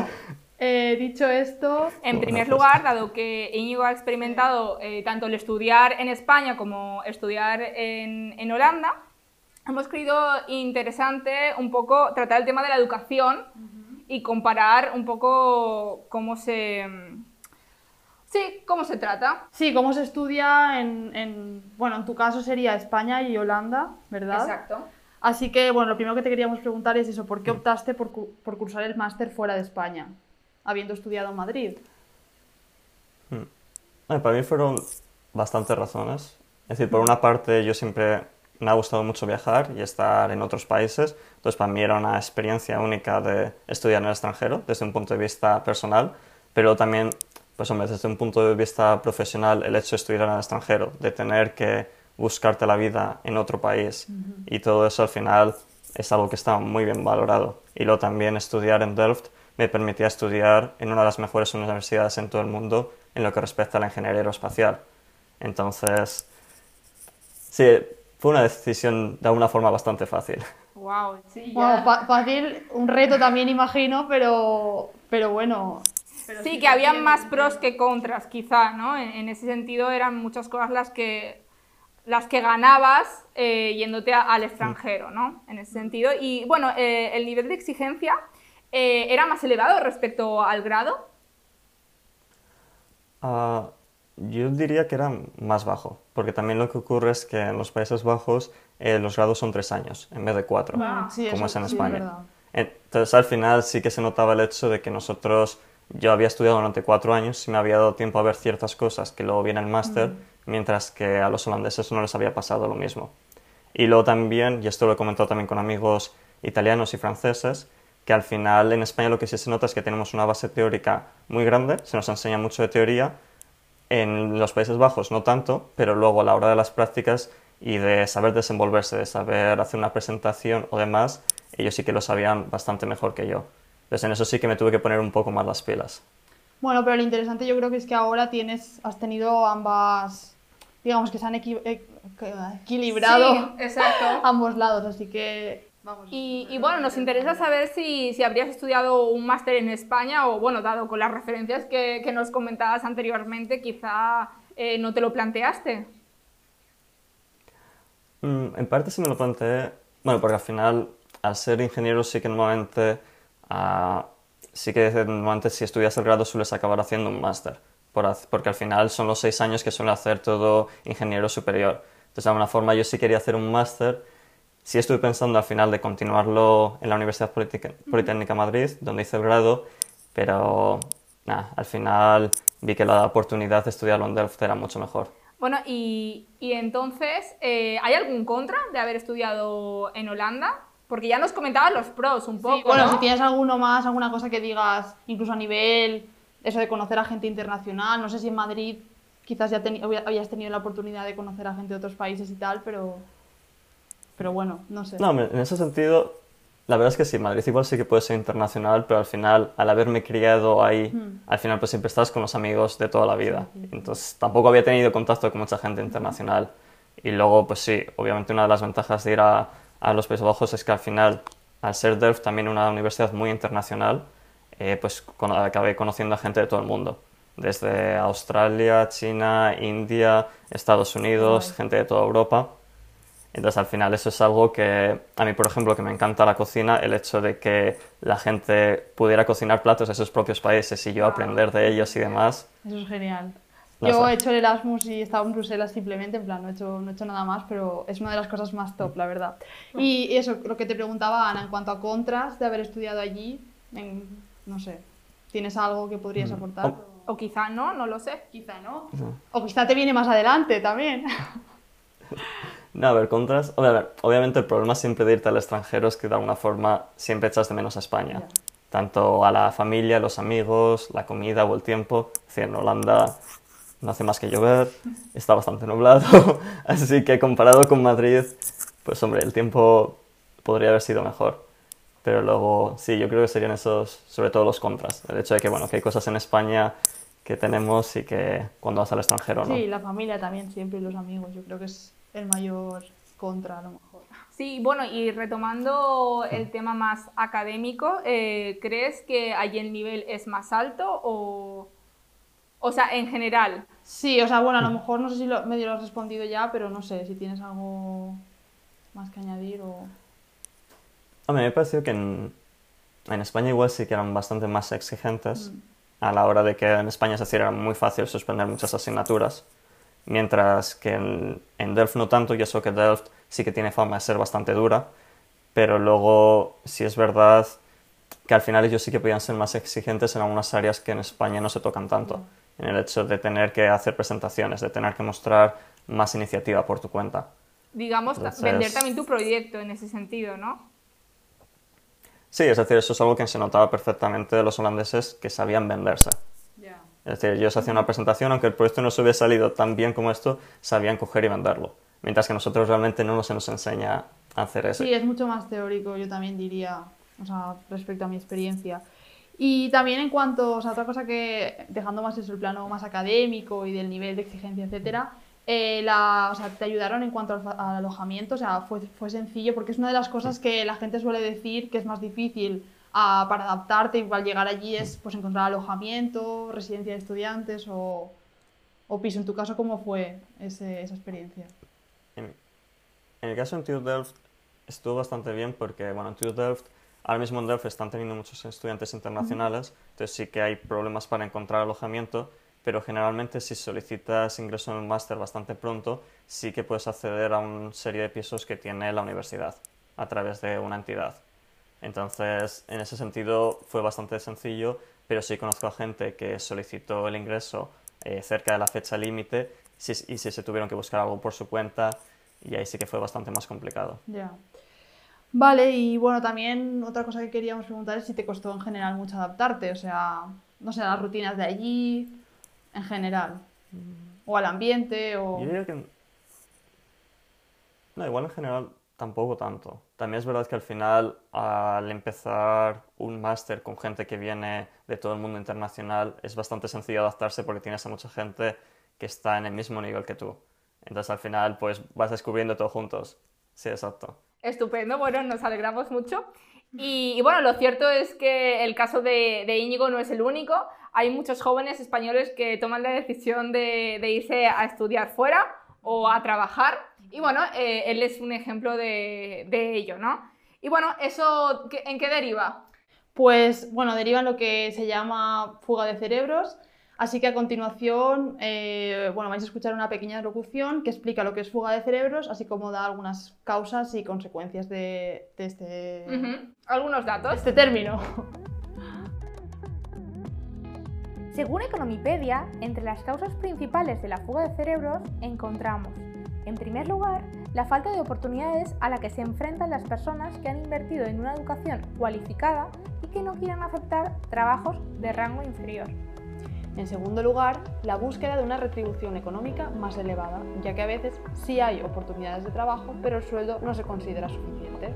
eh, dicho esto... En primer pues lugar, dado que Íñigo ha experimentado eh, tanto el estudiar en España como estudiar en, Holanda, hemos creído interesante un poco tratar el tema de la educación y comparar un poco cómo se... Sí, cómo se trata. Sí, cómo se estudia en, bueno, en tu caso sería España y Holanda, ¿verdad? Exacto. Así que, bueno, lo primero que te queríamos preguntar es eso, ¿por qué optaste por, por cursar el máster fuera de España? habiendo estudiado en Madrid? Hmm. para mí fueron bastantes razones. Es decir, por una parte yo siempre me ha gustado mucho viajar y estar en otros países, entonces para mí era una experiencia única de estudiar en el extranjero desde un punto de vista personal, pero también, pues hombre, desde un punto de vista profesional, el hecho de estudiar en el extranjero, de tener que buscarte la vida en otro país y todo eso al final es algo que está muy bien valorado. Y luego también estudiar en Delft me permitía estudiar en una de las mejores universidades en todo el mundo en lo que respecta a la ingeniería aeroespacial. Entonces, sí, fue una decisión de alguna forma bastante fácil. Wow, sí, fácil, un reto también imagino, pero, pero bueno. Sí, que había más pros que contras, quizá, ¿no? En, ese sentido eran muchas cosas las que, las que ganabas eh, yéndote al extranjero, ¿no? En ese sentido. Y bueno, eh, el nivel de exigencia eh, era más elevado respecto al grado? Ah, Yo diría que era más bajo, porque también lo que ocurre es que en los Países Bajos eh, los grados son tres años en vez de cuatro, Sí, como eso es en sí, España. Entonces al final sí que se notaba el hecho de que nosotros, yo había estudiado durante cuatro años y me había dado tiempo a ver ciertas cosas que luego viene el máster, mientras que a los holandeses no les había pasado lo mismo. Y luego también, y esto lo he comentado también con amigos italianos y franceses, que al final en España lo que sí se nota es que tenemos una base teórica muy grande, se nos enseña mucho de teoría, en los Países Bajos no tanto, pero luego a la hora de las prácticas y de saber desenvolverse, de saber hacer una presentación o demás, ellos sí que lo sabían bastante mejor que yo. Entonces en eso sí que me tuve que poner un poco más las pilas. Bueno, pero lo interesante yo creo que es que ahora tienes, has tenido ambas, digamos que se han equi- e- que- equilibrado Sí, exacto. ambos lados, así que vamos. Y, y bueno, nos interesa saber si, si habrías estudiado un máster en España o, bueno, dado con las referencias que, que nos comentabas anteriormente, quizá eh, no te lo planteaste. Mm, en parte sí me lo planteé, bueno, porque al final, al ser ingeniero, sí que normalmente, ah, sí que normalmente si estudias el grado sueles acabar haciendo un máster, por porque al final son los seis años que suele hacer todo ingeniero superior. Entonces, de alguna forma, yo sí quería hacer un máster. Sí estuve pensando al final de continuarlo en la Universidad Politica- Politécnica Madrid, donde hice el grado, pero nada, al final vi que la oportunidad de estudiarlo en Delft era mucho mejor. Bueno, y, y entonces, eh, ¿hay algún contra de haber estudiado en Holanda? Porque ya nos comentabas los pros un poco, Sí, bueno, ¿no? si tienes alguno más, alguna cosa que digas, incluso a nivel, eso de conocer a gente internacional, no sé si en Madrid quizás ya teni- había- habías tenido la oportunidad de conocer a gente de otros países y tal, pero, pero bueno, no sé. No, en ese sentido, la verdad es que sí, Madrid igual sí que puede ser internacional, pero al final, al haberme criado ahí, al final pues siempre estás con los amigos de toda la vida. Entonces tampoco había tenido contacto con mucha gente internacional. Y luego, pues sí, obviamente una de las ventajas de ir a, a los Países Bajos es que al final, al ser Delft también una universidad muy internacional, eh, pues con- acabé conociendo a gente de todo el mundo. Desde Australia, China, India, Estados Unidos, gente de toda Europa. Entonces, al final, eso es algo que a mí, por ejemplo, que me encanta la cocina, el hecho de que la gente pudiera cocinar platos de sus propios países y yo aprender de ellos y demás. Eso es genial. No Yo he hecho el Erasmus y he estado en Bruselas simplemente, en plan, no he, hecho, no he hecho nada más, pero es una de las cosas más top, la verdad. Y y eso, lo que te preguntaba Ana, en cuanto a contras de haber estudiado allí, en- no sé, ¿tienes algo que podrías aportar? Oh. O quizá no, no lo sé. Quizá no. O quizá te viene más adelante también. No, a ver, contras. a ver, obviamente, el problema siempre de irte al extranjero es que de alguna forma siempre echas de menos a España. Ya. Tanto a la familia, los amigos, la comida o el tiempo. Es decir, en Holanda no hace más que llover, está bastante nublado. Así que comparado con Madrid, pues hombre, el tiempo podría haber sido mejor. Pero luego, sí, yo creo que serían esos, sobre todo los contras. El hecho de que, bueno, que hay cosas en España que tenemos y que cuando vas al extranjero no. Sí, la familia también siempre y los amigos, yo creo que es el mayor contra a lo mejor. Sí, bueno, y retomando el tema más académico, eh, ¿crees que allí el nivel es más alto o, o sea, en general? Sí, o sea, bueno, a lo mejor no sé si lo, medio lo has respondido ya, pero no sé si tienes algo más que añadir o... A mí me pareció que en, en España igual sí que eran bastante más exigentes a la hora de que en España es decir, era muy fácil suspender muchas asignaturas, mientras que en, en Delft no tanto, y eso que Delft sí que tiene fama de ser bastante dura, pero luego sí es verdad que al final ellos sí que podían ser más exigentes en algunas áreas que en España no se tocan tanto, en el hecho de tener que hacer presentaciones, de tener que mostrar más iniciativa por tu cuenta. Digamos, Entonces- vender también tu proyecto en ese sentido, ¿no? Sí, es decir, eso es algo que se notaba perfectamente de los holandeses que sabían venderse. Es decir, ellos hacían una presentación, aunque el proyecto no se hubiera salido tan bien como esto, sabían coger y venderlo. Mientras que nosotros realmente no se nos enseña a hacer eso. Sí, es mucho más teórico, yo también diría, o sea, respecto a mi experiencia. Y también en cuanto, o sea, otra cosa que, dejando más eso, el plano más académico y del nivel de exigencia, etcétera, eh, la, o sea, te ayudaron en cuanto al, al alojamiento, o sea, fue, fue sencillo, porque es una de las cosas que la gente suele decir que es más difícil ah, para adaptarte, igual llegar allí es pues encontrar alojamiento, residencia de estudiantes o, o piso. En tu caso, ¿cómo fue ese- esa experiencia? En, en el caso de TU Delft estuvo bastante bien porque, bueno, en TU Delft, ahora mismo en Delft están teniendo muchos estudiantes internacionales, entonces sí que hay problemas para encontrar alojamiento, pero generalmente si solicitas ingreso en un máster bastante pronto, sí que puedes acceder a una serie de pisos que tiene la universidad a través de una entidad. Entonces, en ese sentido fue bastante sencillo, pero sí conozco a gente que solicitó el ingreso eh, cerca de la fecha límite y si se tuvieron que buscar algo por su cuenta y ahí sí que fue bastante más complicado. Ya. Vale, y bueno, también otra cosa que queríamos preguntar es si te costó en general mucho adaptarte, o sea, no sé, las rutinas de allí, en general, o al ambiente, o... Yo diría que... No, igual en general tampoco tanto. También es verdad que al final, al empezar un máster con gente que viene de todo el mundo internacional, es bastante sencillo adaptarse porque tienes a mucha gente que está en el mismo nivel que tú. Entonces al final, pues vas descubriendo todo juntos. Sí, exacto. Estupendo, bueno, nos alegramos mucho. Y, bueno, lo cierto es que el caso de, de, Íñigo no es el único. Hay muchos jóvenes españoles que toman la decisión de, de irse a estudiar fuera o a trabajar. Y bueno, eh, él es un ejemplo de, de, ello, ¿no? Y bueno, ¿eso en qué deriva? Pues bueno, deriva en lo que se llama fuga de cerebros Así que a continuación, eh, bueno, vais a escuchar una pequeña locución que explica lo que es fuga de cerebros, así como da algunas causas y consecuencias de, este... Algunos datos. Este término. Según Economipedia, entre las causas principales de la fuga de cerebros encontramos, en primer lugar, la falta de oportunidades a la que se enfrentan las personas que han invertido en una educación cualificada y que no quieren aceptar trabajos de rango inferior. En segundo lugar, la búsqueda de una retribución económica más elevada, ya que a veces sí hay oportunidades de trabajo, pero el sueldo no se considera suficiente.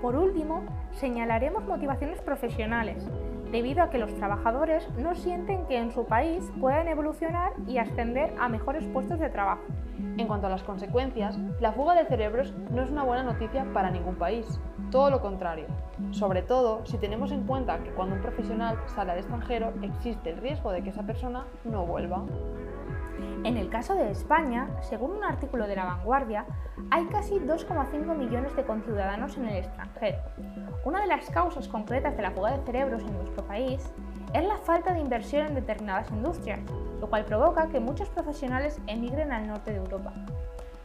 Por último, señalaremos motivaciones profesionales, debido a que los trabajadores no sienten que en su país puedan evolucionar y ascender a mejores puestos de trabajo. En cuanto a las consecuencias, la fuga de cerebros no es una buena noticia para ningún país, todo lo contrario, sobre todo si tenemos en cuenta que cuando un profesional sale al extranjero existe el riesgo de que esa persona no vuelva. En el caso de España, según un artículo de La Vanguardia, hay casi 2,5 millones de conciudadanos en el extranjero. Una de las causas concretas de la fuga de cerebros en nuestro país es la falta de inversión en determinadas industrias, lo cual provoca que muchos profesionales emigren al norte de Europa.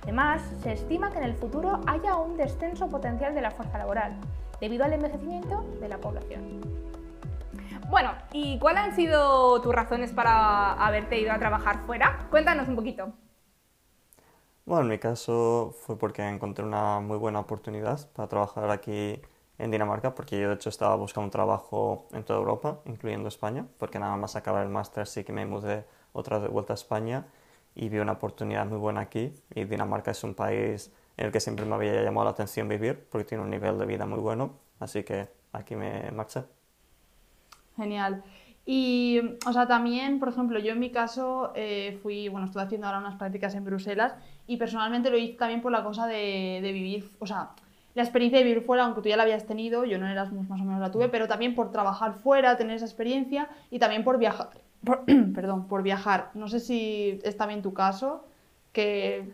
Además, se estima que en el futuro haya un descenso potencial de la fuerza laboral, debido al envejecimiento de la población. Bueno, ¿y cuáles han sido tus razones para haberte ido a trabajar fuera? Cuéntanos un poquito. Bueno, en mi caso fue porque encontré una muy buena oportunidad para trabajar aquí en Dinamarca, porque yo de hecho estaba buscando un trabajo en toda Europa, incluyendo España, porque nada más acabar el máster sí que me mudé otra vez de vuelta a España y vi una oportunidad muy buena aquí. Y Dinamarca es un país en el que siempre me había llamado la atención vivir, porque tiene un nivel de vida muy bueno, así que aquí me marché. Genial. Y, o sea, también, por ejemplo, yo en mi caso eh, fui, bueno, estuve haciendo ahora unas prácticas en Bruselas y personalmente lo hice también por la cosa de, de vivir, o sea, la experiencia de vivir fuera, aunque tú ya la habías tenido, yo no en Erasmus más o menos la tuve, pero también por trabajar fuera, tener esa experiencia y también por viajar, perdón, por viajar. No sé si es también tu caso, que...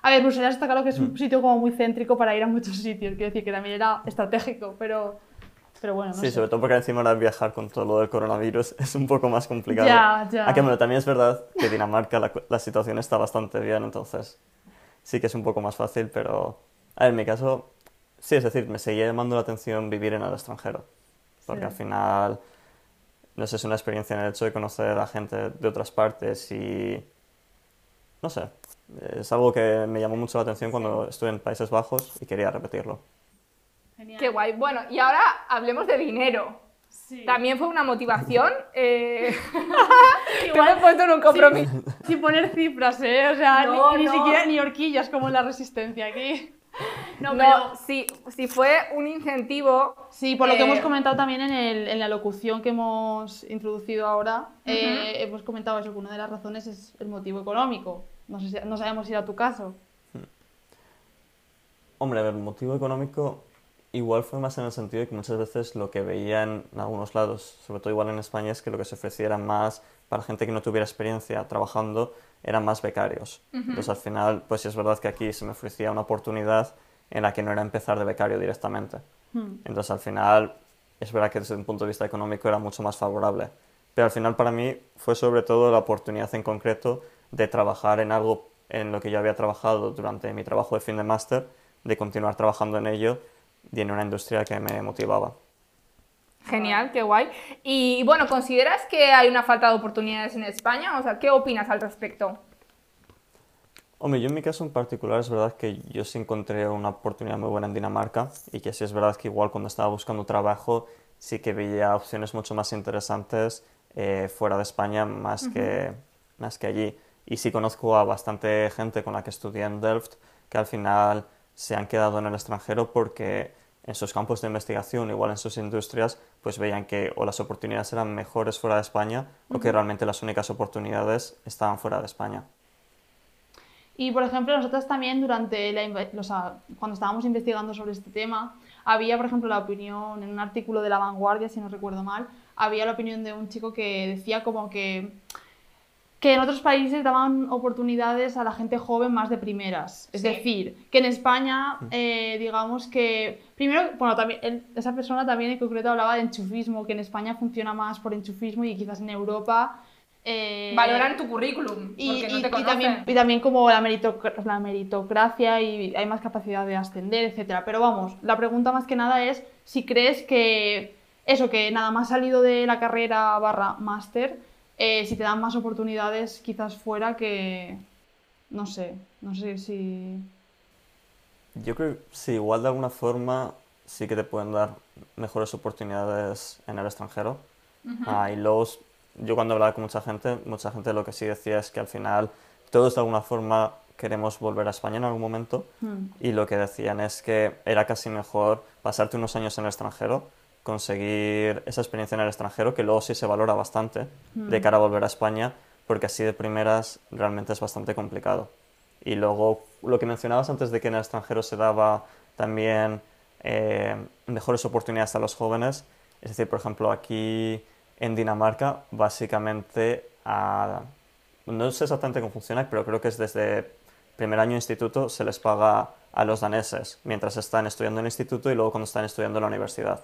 A ver, Bruselas está claro que es un mm. sitio como muy céntrico para ir a muchos sitios, quiero decir que también era estratégico, pero... Pero bueno, no sí, sobre todo porque encima ahora viajar con todo lo del coronavirus es un poco más complicado. Ya, ya. Aunque bueno, también es verdad que Dinamarca la, la, situación está bastante bien, entonces sí que es un poco más fácil, pero a ver, en mi caso, sí, es decir, me seguía llamando la atención vivir en el extranjero, porque al final, no sé, es una experiencia en el hecho de conocer a gente de otras partes y, no sé, es algo que me llamó mucho la atención cuando estuve en Países Bajos y quería repetirlo. Qué guay. Bueno, y ahora hablemos de dinero. También fue una motivación. Eh... Igual he puesto en un compromiso. Sin, poner cifras, ¿eh? O sea, ni, siquiera ni horquillas como en la resistencia aquí. No, pero sí, sí fue un incentivo. Sí, por lo que hemos comentado también en, el, en, la locución que hemos introducido ahora, eh, hemos comentado eso, que una de las razones es el motivo económico. No, sé si, no sabemos si era tu caso. Hombre, a ver, el motivo económico igual fue más en el sentido de que muchas veces lo que veía en algunos lados, sobre todo igual en España, es que lo que se ofrecía era más para gente que no tuviera experiencia trabajando, eran más becarios. Entonces al final, pues sí es verdad que aquí se me ofrecía una oportunidad en la que no era empezar de becario directamente. Hmm. Entonces al final, es verdad que desde un punto de vista económico era mucho más favorable. pero al final para mí fue sobre todo la oportunidad en concreto de trabajar en algo en lo que yo había trabajado durante mi trabajo de fin de máster, de continuar trabajando en ello y en una industria que me motivaba. Genial, qué guay. Y bueno, ¿consideras que hay una falta de oportunidades en España? O sea, ¿qué opinas al respecto? Hombre, yo en mi caso en particular es verdad que yo sí encontré una oportunidad muy buena en Dinamarca y que sí es verdad que igual cuando estaba buscando trabajo sí que veía opciones mucho más interesantes eh, fuera de España más, que, más que allí. Y sí conozco a bastante gente con la que estudié en Delft que al final se han quedado en el extranjero porque en sus campos de investigación, igual en sus industrias, pues veían que o las oportunidades eran mejores fuera de España o que realmente las únicas oportunidades estaban fuera de España. Y por ejemplo, nosotros también durante la, sea, cuando estábamos investigando sobre este tema, había, por ejemplo, la opinión en un artículo de La Vanguardia, si no recuerdo mal, había la opinión de un chico que decía como que, que en otros países daban oportunidades a la gente joven más de primeras. Es Sí. decir, que en España, eh, digamos que, primero, bueno, también, él- esa persona también en concreto hablaba de enchufismo, que en España funciona más por enchufismo y quizás en Europa... eh, Valoran tu currículum, y, porque no y- te y conocen. también, y también como la, meritoc- la meritocracia y hay más capacidad de ascender, etcétera. Pero vamos, la pregunta más que nada es si crees que eso, que nada más salido de la carrera barra máster, eh, si te dan más oportunidades quizás fuera que... No sé, no sé si... Yo creo que sí, igual de alguna forma sí que te pueden dar mejores oportunidades en el extranjero. Ah, y luego, yo cuando hablaba con mucha gente, mucha gente lo que sí decía es que al final todos de alguna forma queremos volver a España en algún momento y lo que decían es que era casi mejor pasarte unos años en el extranjero, conseguir esa experiencia en el extranjero, que luego sí se valora bastante de cara a volver a España, porque así de primeras realmente es bastante complicado. Y luego lo que mencionabas antes de que en el extranjero se daba también eh, mejores oportunidades a los jóvenes, es decir, por ejemplo, aquí en Dinamarca, básicamente, a- no sé exactamente cómo funciona, pero creo que es desde primer año de instituto se les paga a los daneses mientras están estudiando en el instituto y luego cuando están estudiando en la universidad.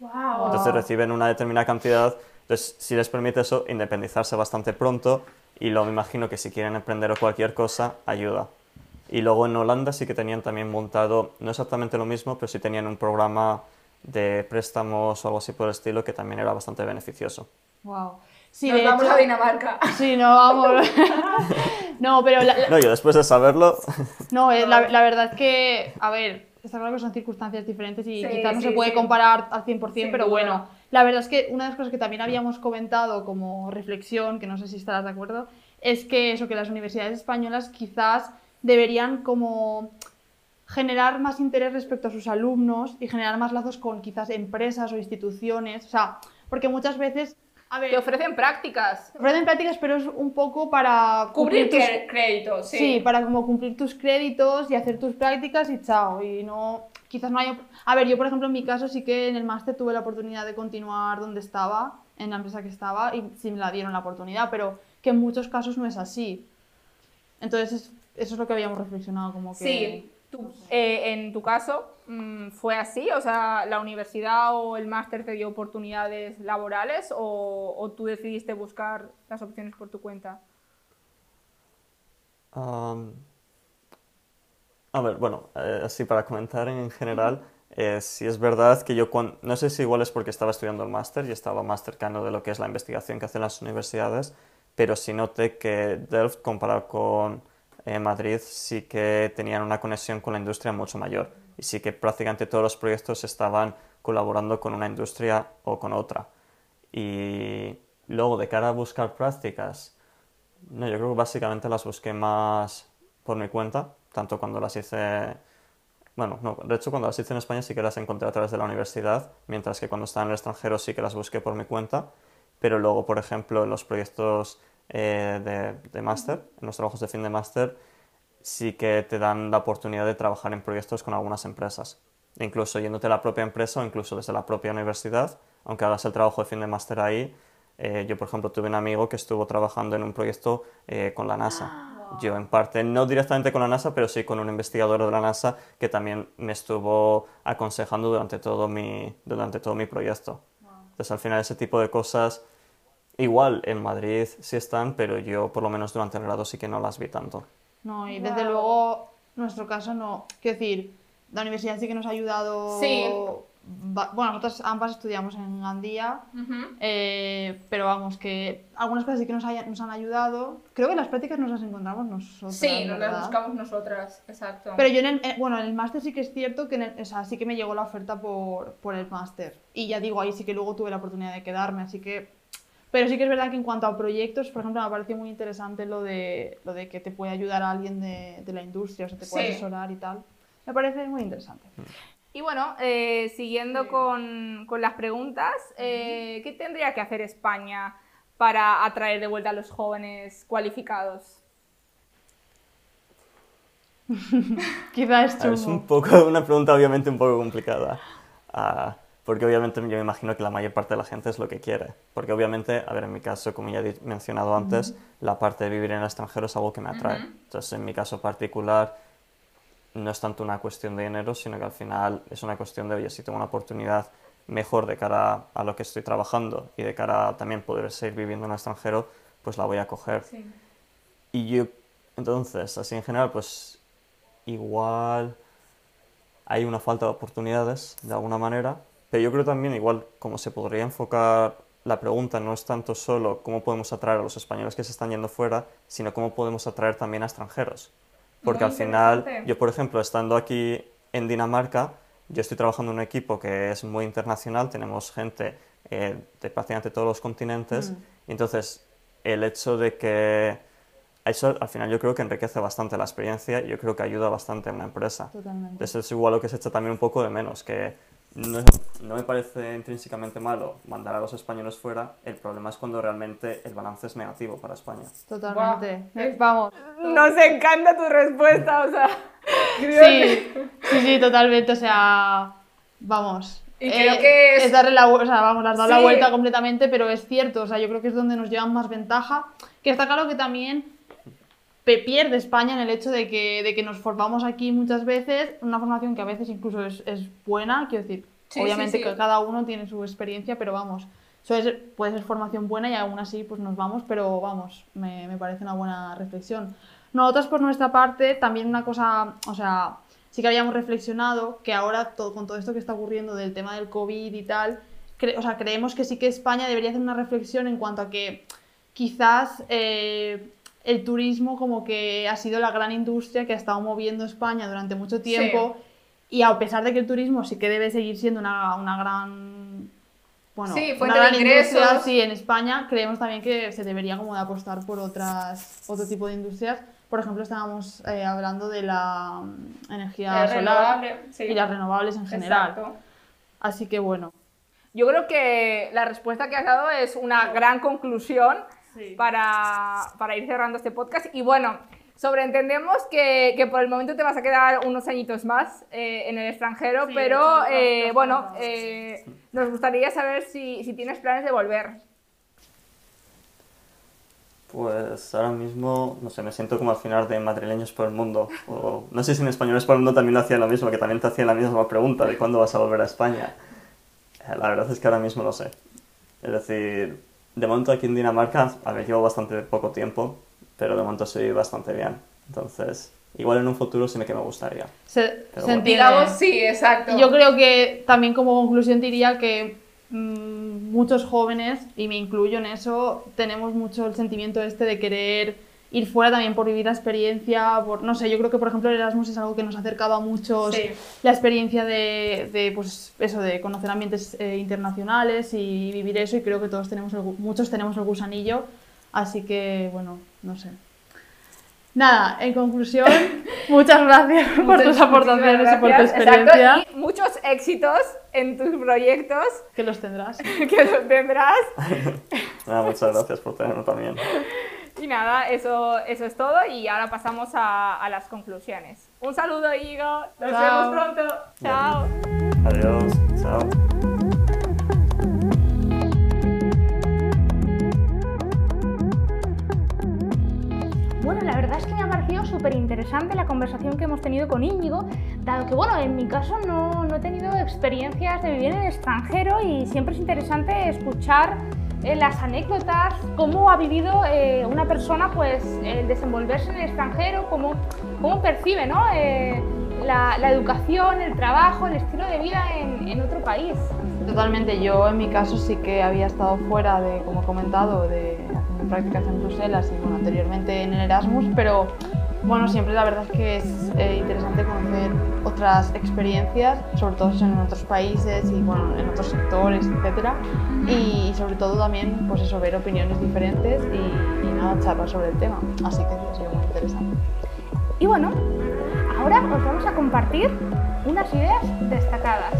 ¡Wow! Entonces reciben una determinada cantidad, entonces si les permite eso, independizarse bastante pronto y luego me imagino que si quieren emprender o cualquier cosa, ayuda. Y luego en Holanda sí que tenían también montado, no exactamente lo mismo, pero sí tenían un programa de préstamos o algo así por el estilo que también era bastante beneficioso. Wow. Sí, Nos vamos hecho- a Dinamarca. Sí, no, vamos. no, pero la, la- No, yo después de saberlo, no, eh, la, la verdad es que, a ver, está claro que son circunstancias diferentes y Sí, quizás no sí, se puede sí. comparar al 100%, Sin pero duda. bueno, la verdad es que una de las cosas que también habíamos comentado como reflexión, que no sé si estarás de acuerdo, es que eso, que las universidades españolas quizás deberían como generar más interés respecto a sus alumnos y generar más lazos con quizás empresas o instituciones, o sea, porque muchas veces, a ver, Te ofrecen prácticas. ofrecen prácticas, pero es un poco para Cubrir tus- créditos, sí. Sí, para como cumplir tus créditos y hacer tus prácticas y chao. Y no, quizás no haya... A ver, yo por ejemplo en mi caso sí que en el máster tuve la oportunidad de continuar donde estaba, en la empresa que estaba, y sí me la dieron la oportunidad, pero que en muchos casos no es así. Entonces es- eso es lo que habíamos reflexionado, como que... Sí, eh, en tu caso mm, fue así, o sea, la universidad o el máster te dio oportunidades laborales o, o tú decidiste buscar las opciones por tu cuenta. A ver, bueno, eh, así para comentar en general, eh, sí es verdad que yo, cuan- no sé si igual es porque estaba estudiando el máster y estaba más cercano de lo que es la investigación que hacen las universidades, pero sí noté que Delft, comparado con eh, Madrid, sí que tenían una conexión con la industria mucho mayor y sí que prácticamente todos los proyectos estaban colaborando con una industria o con otra. Y luego, de cara a buscar prácticas, no, yo creo que básicamente las busqué más por mi cuenta, tanto cuando las hice, bueno, no, de hecho cuando las hice en España sí que las encontré a través de la universidad, mientras que cuando estaba en el extranjero sí que las busqué por mi cuenta, pero luego, por ejemplo, en los proyectos eh, de, de máster, en los trabajos de fin de máster, sí que te dan la oportunidad de trabajar en proyectos con algunas empresas, incluso yéndote a la propia empresa o incluso desde la propia universidad, aunque hagas el trabajo de fin de máster ahí, eh, yo, por ejemplo, tuve un amigo que estuvo trabajando en un proyecto eh, con la NASA. Yo, en parte, no directamente con la NASA, pero sí con un investigador de la NASA que también me estuvo aconsejando durante todo mi, durante todo mi proyecto. Entonces, al final, ese tipo de cosas igual en Madrid sí están, pero yo por lo menos durante el grado sí que no las vi tanto. No, y desde Guau. luego, nuestro caso no. Quiero decir, la universidad sí que nos ha ayudado. Sí. Bueno, nosotros ambas estudiamos en Gandía, eh, pero vamos, que algunas cosas sí que nos, haya- nos han ayudado. Creo que las prácticas nos las encontramos nosotros. Sí, nos las buscamos nosotras, exacto. Pero yo, en el, eh, bueno, en el máster sí que es cierto que en el- o sea, sí que me llegó la oferta por, por el máster. Y ya digo, ahí sí que luego tuve la oportunidad de quedarme, así que... Pero sí que es verdad que en cuanto a proyectos, por ejemplo, me pareció muy interesante lo de, lo de que te puede ayudar a alguien de, de la industria, o sea, te puede Sí. asesorar y tal. Me parece muy interesante. Y bueno, eh, siguiendo con, con las preguntas, eh, ¿qué tendría que hacer España para atraer de vuelta a los jóvenes cualificados? Quizás es es un poco, una pregunta obviamente un poco complicada, ah, porque obviamente yo me imagino que la mayor parte de la gente es lo que quiere, porque obviamente, a ver, en mi caso, como ya he mencionado antes, la parte de vivir en el extranjero es algo que me atrae. Entonces, en mi caso particular, no es tanto una cuestión de dinero, sino que al final es una cuestión de, oye, si tengo una oportunidad mejor de cara a lo que estoy trabajando y de cara a también poder seguir viviendo en el extranjero, pues la voy a coger. Y yo, entonces, así en general, pues igual hay una falta de oportunidades de alguna manera, pero yo creo también igual como se podría enfocar la pregunta no es tanto solo cómo podemos atraer a los españoles que se están yendo fuera, sino cómo podemos atraer también a extranjeros. Porque Muy al final, yo por ejemplo, estando aquí en Dinamarca, yo estoy trabajando en un equipo que es muy internacional, tenemos gente eh, de prácticamente todos los continentes, y entonces el hecho de que eso al final yo creo que enriquece bastante la experiencia y yo creo que ayuda bastante a una empresa. Totalmente. Entonces es igual lo que se echa también un poco de menos, que no, no me parece intrínsecamente malo mandar a los españoles fuera, el problema es cuando realmente el balance es negativo para España. Totalmente. Eh, Vamos. Nos encanta tu respuesta, o sea. Sí, sí, sí, totalmente. O sea, vamos. Y creo que es- darle la, o sea, vamos, has dado la vuelta completamente, pero es cierto. O sea, yo creo que es donde nos llevan más ventaja. Que está claro que también pierde España en el hecho de que, de que nos formamos aquí muchas veces, una formación que a veces incluso es, es buena, quiero decir, Sí, obviamente sí, sí. que cada uno tiene su experiencia, pero vamos, eso es- puede ser formación buena y aún así pues nos vamos, pero vamos, me, me parece una buena reflexión. Nosotros por nuestra parte, también una cosa, o sea, sí que habíamos reflexionado que ahora todo, con todo esto que está ocurriendo del tema del COVID y tal, o sea, creemos que sí que España debería hacer una reflexión en cuanto a que quizás eh, el turismo como que ha sido la gran industria que ha estado moviendo España durante mucho tiempo y a pesar de que el turismo sí que debe seguir siendo una, una gran bueno, Sí, fuente de industria, ingresos. sí, en España creemos también que se debería como de apostar por otras otro tipo de industrias. Por ejemplo, estábamos eh, hablando de la mm, energía solar sí. y las renovables en general. Exacto. Así que bueno, Yo creo que la respuesta que has dado es una gran conclusión para, para ir cerrando este podcast. Y bueno, sobreentendemos que, que por el momento te vas a quedar unos añitos más eh, en el extranjero, Sí, pero sí, eh, bastante. bueno, eh, nos gustaría saber si, si tienes planes de volver. Pues ahora mismo, no sé, me siento como al final de madrileños por el mundo. O no sé si en españoles por el mundo también lo hacían lo mismo, que también te hacían la misma pregunta de cuándo vas a volver a España. Eh, La verdad es que ahora mismo lo sé. Es decir, de momento aquí en Dinamarca, a ver, llevo bastante poco tiempo, pero de momento estoy bastante bien. Entonces, igual en un futuro sí me que me gustaría. se, bueno. Digamos, sí, exacto. Yo creo que también como conclusión diría que mm, muchos jóvenes, y me incluyo en eso, tenemos mucho el sentimiento este de querer ir fuera también por vivir la experiencia, por, no sé, yo creo que por ejemplo el Erasmus es algo que nos ha acercado a muchos, Sí. la experiencia de, de, pues eso, de conocer ambientes eh, internacionales y vivir eso y creo que todos tenemos, el muchos tenemos el gusanillo, así que bueno, no sé. Nada, en conclusión, muchas gracias por Muchas- tus aportaciones y por tu experiencia, exacto, y muchos éxitos en tus proyectos que los tendrás. que los tendrás. Nada, muchas gracias por tenerme también. Y nada, eso, eso es todo y ahora pasamos a, a las conclusiones. Un saludo, Igo. Nos Chao. vemos pronto. Chao. Adiós, chao. Bueno, la verdad es que me ha parecido súper interesante la conversación que hemos tenido con Íñigo, dado que, bueno, en mi caso no, no he tenido experiencias de vivir en el extranjero y siempre es interesante escuchar las anécdotas, cómo ha vivido eh, una persona pues el desenvolverse en el extranjero, cómo, cómo percibe ¿no? Eh, la, la educación, el trabajo, el estilo de vida en, en otro país. Totalmente, yo en mi caso sí que había estado fuera de, como he comentado, de haciendo prácticas en Bruselas y bueno, anteriormente en el Erasmus, pero bueno, siempre la verdad es que es eh, interesante conocer otras experiencias, sobre todo en otros países y bueno, en otros sectores, etcétera, y sobre todo también pues eso, ver opiniones diferentes y, nada, charlar sobre el tema, así que ha sido muy interesante. Y bueno, ahora os vamos a compartir unas ideas destacadas.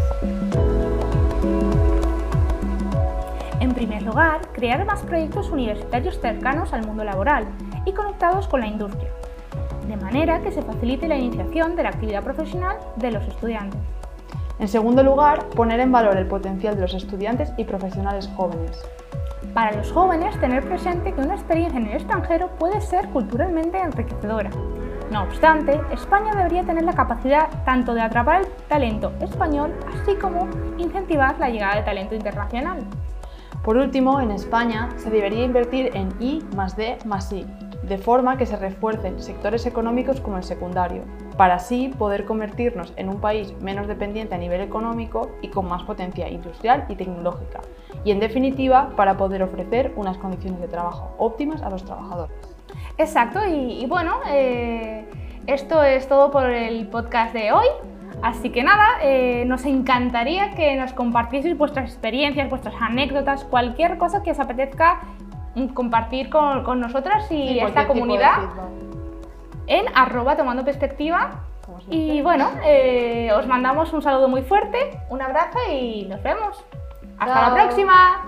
En primer lugar, crear más proyectos universitarios cercanos al mundo laboral y conectados con la industria, de manera que se facilite la iniciación de la actividad profesional de los estudiantes. En segundo lugar, poner en valor el potencial de los estudiantes y profesionales jóvenes. Para los jóvenes, tener presente que una experiencia en el extranjero puede ser culturalmente enriquecedora. No obstante, España debería tener la capacidad tanto de atrapar el talento español, así como incentivar la llegada de talento internacional. Por último, en España se debería invertir en I más D más I, de forma que se refuercen sectores económicos como el secundario, para así poder convertirnos en un país menos dependiente a nivel económico y con más potencia industrial y tecnológica, y en definitiva para poder ofrecer unas condiciones de trabajo óptimas a los trabajadores. Exacto, y, bueno, eh, esto es todo por el podcast de hoy. Así que nada, eh, nos encantaría que nos compartieseis vuestras experiencias, vuestras anécdotas, cualquier cosa que os apetezca compartir con, con nosotras y Sí, esta comunidad en arroba tomando perspectiva. Y bueno, eh, os mandamos un saludo muy fuerte, un abrazo y nos vemos. Hasta Chao. la próxima.